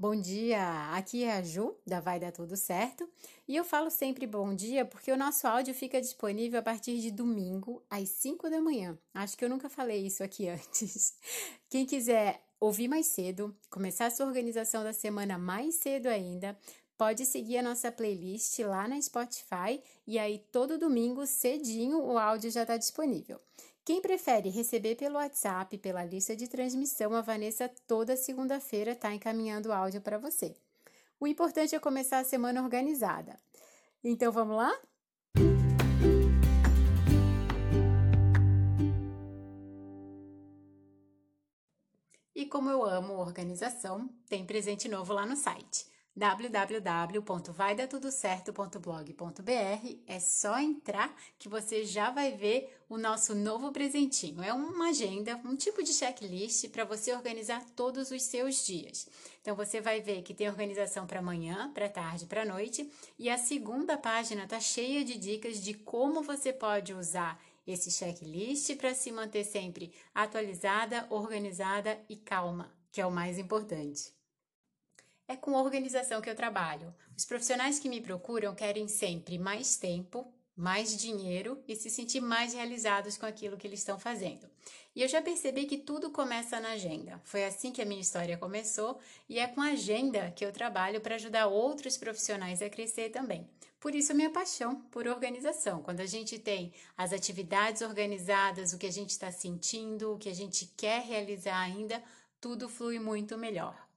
Bom dia, aqui é a Ju, da Vai Dar Tudo Certo, e eu falo sempre bom dia porque o nosso áudio fica disponível a partir de domingo, às 5 da manhã. Acho que eu nunca falei isso aqui antes. Quem quiser ouvir mais cedo, começar a sua organização da semana mais cedo ainda, pode seguir a nossa playlist lá na Spotify e aí todo domingo cedinho o áudio já está disponível. Quem prefere receber pelo WhatsApp, pela lista de transmissão, a Vanessa toda segunda-feira está encaminhando áudio para você. O importante é começar a semana organizada. Então vamos lá? E como eu amo organização, tem presente novo lá no site www.vaidattudocerto.blog.br. É só entrar que você já vai ver o nosso novo presentinho. É uma agenda, um tipo de checklist para você organizar todos os seus dias. Então você vai ver que tem organização para manhã, para tarde, para noite, e a segunda página está cheia de dicas de como você pode usar esse checklist para se manter sempre atualizada, organizada e calma, que é o mais importante. É com organização que eu trabalho. Os profissionais que me procuram querem sempre mais tempo, mais dinheiro e se sentir mais realizados com aquilo que eles estão fazendo. E eu já percebi que tudo começa na agenda. Foi assim que a minha história começou e é com a agenda que eu trabalho para ajudar outros profissionais a crescer também. Por isso minha paixão por organização. Quando a gente tem as atividades organizadas, o que a gente está sentindo, o que a gente quer realizar ainda, tudo flui muito melhor.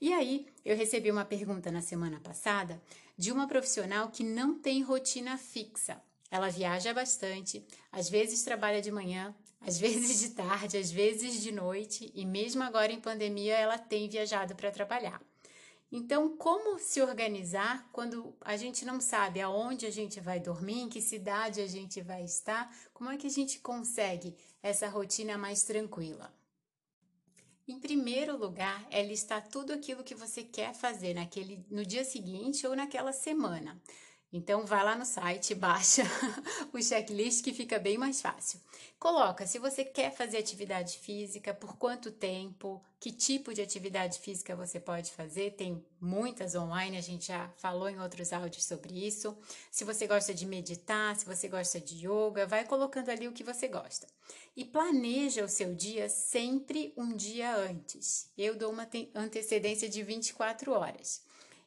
E aí, eu recebi uma pergunta na semana passada de uma profissional que não tem rotina fixa. Ela viaja bastante, às vezes trabalha de manhã, às vezes de tarde, às vezes de noite, e mesmo agora em pandemia ela tem viajado para trabalhar. Então, como se organizar quando a gente não sabe aonde a gente vai dormir, em que cidade a gente vai estar? Como é que a gente consegue essa rotina mais tranquila? Em primeiro lugar, é listar tudo aquilo que você quer fazer naquele, no dia seguinte ou naquela semana. Então, vai lá no site, baixa o checklist que fica bem mais fácil. Coloca se você quer fazer atividade física, por quanto tempo, que tipo de atividade física você pode fazer. Tem muitas online, a gente já falou em outros áudios sobre isso. Se você gosta de meditar, se você gosta de yoga, vai colocando ali o que você gosta. E planeja o seu dia sempre um dia antes. Eu dou uma antecedência de 24 horas.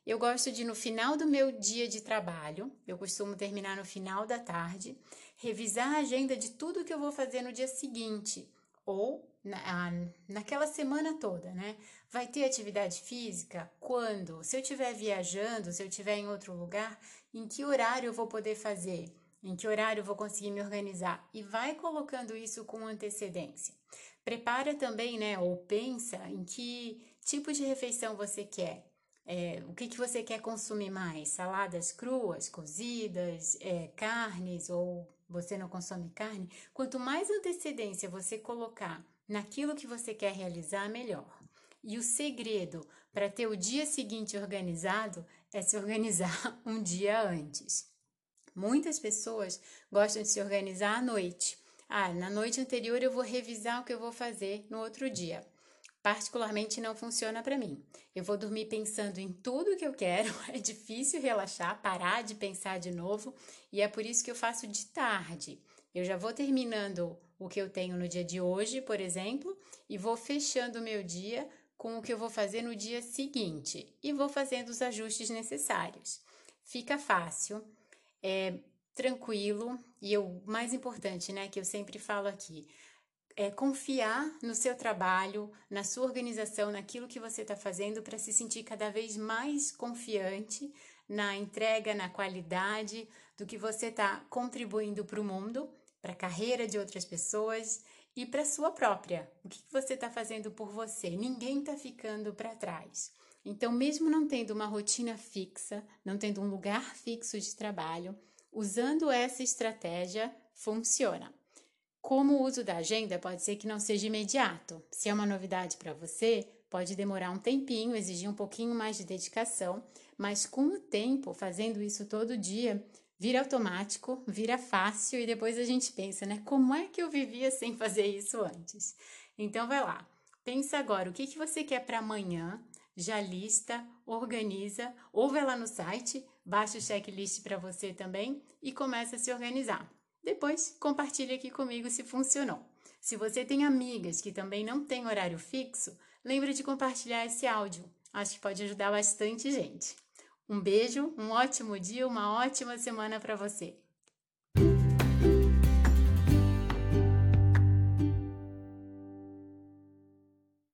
Eu gosto de, no final do meu dia de trabalho, eu costumo terminar no final da tarde, revisar a agenda de tudo que eu vou fazer no dia seguinte, ou na, naquela semana toda, né? Vai ter atividade física? Quando? Se eu estiver viajando, se eu estiver em outro lugar, em que horário eu vou poder fazer? Em que horário eu vou conseguir me organizar? E vai colocando isso com antecedência. Prepara também, né? Ou pensa em que tipo de refeição você quer. É, o que, que você quer consumir mais? Saladas cruas, cozidas, é, carnes ou você não consome carne? Quanto mais antecedência você colocar naquilo que você quer realizar, melhor. E o segredo para ter o dia seguinte organizado é se organizar um dia antes. Muitas pessoas gostam de se organizar à noite. Ah, na noite anterior eu vou revisar o que eu vou fazer no outro dia particularmente não funciona para mim. Eu vou dormir pensando em tudo que eu quero, é difícil relaxar, parar de pensar de novo, e é por isso que eu faço de tarde. Eu já vou terminando o que eu tenho no dia de hoje, por exemplo, e vou fechando o meu dia com o que eu vou fazer no dia seguinte e vou fazendo os ajustes necessários. Fica fácil, é tranquilo e o mais importante, né, que eu sempre falo aqui, é, confiar no seu trabalho, na sua organização, naquilo que você está fazendo para se sentir cada vez mais confiante na entrega, na qualidade do que você está contribuindo para o mundo, para a carreira de outras pessoas e para a sua própria. O que você está fazendo por você? Ninguém está ficando para trás. Então, mesmo não tendo uma rotina fixa, não tendo um lugar fixo de trabalho, usando essa estratégia, funciona. Como o uso da agenda pode ser que não seja imediato. Se é uma novidade para você, pode demorar um tempinho, exigir um pouquinho mais de dedicação, mas com o tempo, fazendo isso todo dia, vira automático, vira fácil e depois a gente pensa, né? Como é que eu vivia sem fazer isso antes? Então vai lá. Pensa agora, o que, que você quer para amanhã? já lista, organiza, ou vai lá no site, baixa o checklist para você também e começa a se organizar. Depois, compartilhe aqui comigo se funcionou. Se você tem amigas que também não têm horário fixo, lembre de compartilhar esse áudio. Acho que pode ajudar bastante gente. Um beijo, um ótimo dia, uma ótima semana para você.